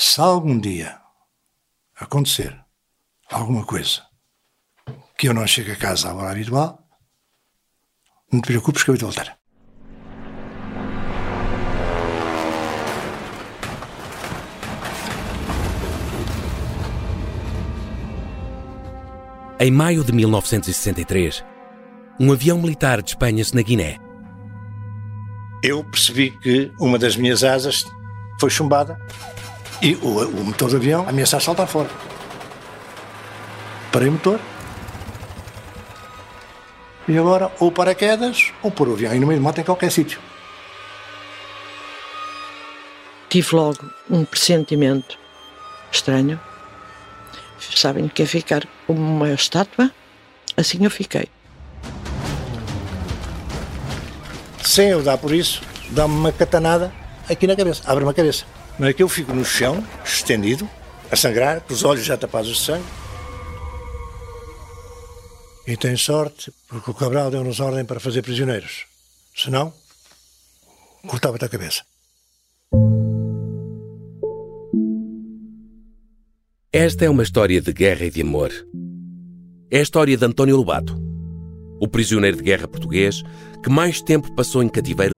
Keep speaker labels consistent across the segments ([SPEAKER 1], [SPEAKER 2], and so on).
[SPEAKER 1] Se algum dia acontecer alguma coisa que eu não chegue a casa à hora habitual, não te preocupes que eu vou voltar.
[SPEAKER 2] Em maio de 1963, um avião militar despenha-se na Guiné.
[SPEAKER 1] Eu percebi que uma das minhas asas foi chumbada e o, o motor do avião ameaçava saltar fora. Parei o motor. E agora, ou paraquedas, ou pôr o avião aí no meio do mato em qualquer sítio.
[SPEAKER 3] Tive logo um pressentimento estranho. Sabem que é ficar como uma estátua? Assim eu fiquei.
[SPEAKER 1] Sem eu dar por isso, dá-me uma catanada aqui na cabeça, abre-me a cabeça. Não é que eu fico no chão, estendido, a sangrar, com os olhos já tapados de sangue. E tem sorte, porque o Cabral deu-nos ordem para fazer prisioneiros. Senão, cortava-te a cabeça.
[SPEAKER 2] Esta é uma história de guerra e de amor. É a história de António Lobato, o prisioneiro de guerra português que mais tempo passou em cativeiro.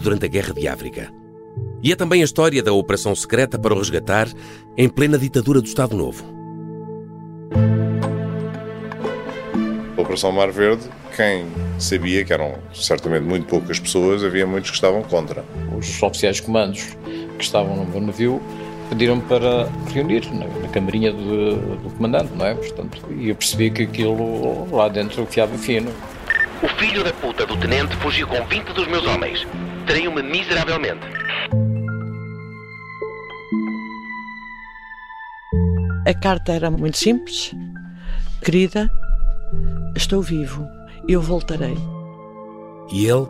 [SPEAKER 2] Durante a Guerra de África. E é também a história da operação secreta para o resgatar em plena ditadura do Estado Novo.
[SPEAKER 4] A Operação Mar Verde, quem sabia que eram certamente muito poucas pessoas, havia muitos que estavam contra.
[SPEAKER 5] Os oficiais de comandos que estavam no meu navio pediram-me para reunir na, na camarinha do, do comandante, não é? Portanto, e eu percebi que aquilo lá dentro fiava fino.
[SPEAKER 6] O filho da puta do tenente fugiu com 20 dos meus homens. Traiu-me miseravelmente.
[SPEAKER 3] A carta era muito simples. Querida, estou vivo. Eu voltarei.
[SPEAKER 2] E ele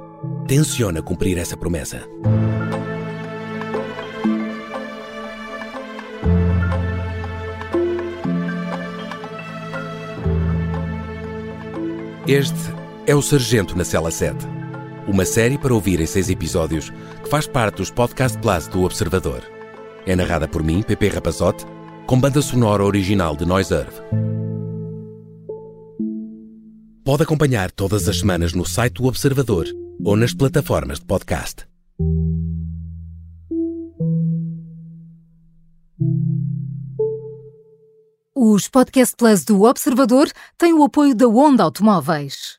[SPEAKER 2] tenciona cumprir essa promessa. Este é o Sargento na Cela 7, uma série para ouvir em seis episódios que faz parte dos Podcast Plus do Observador. É narrada por mim, Pepe Rapazote, com banda sonora original de Noise Earth. Pode acompanhar todas as semanas no site do Observador ou nas plataformas de podcast.
[SPEAKER 7] Os Podcast Plus do Observador têm o apoio da Onda Automóveis.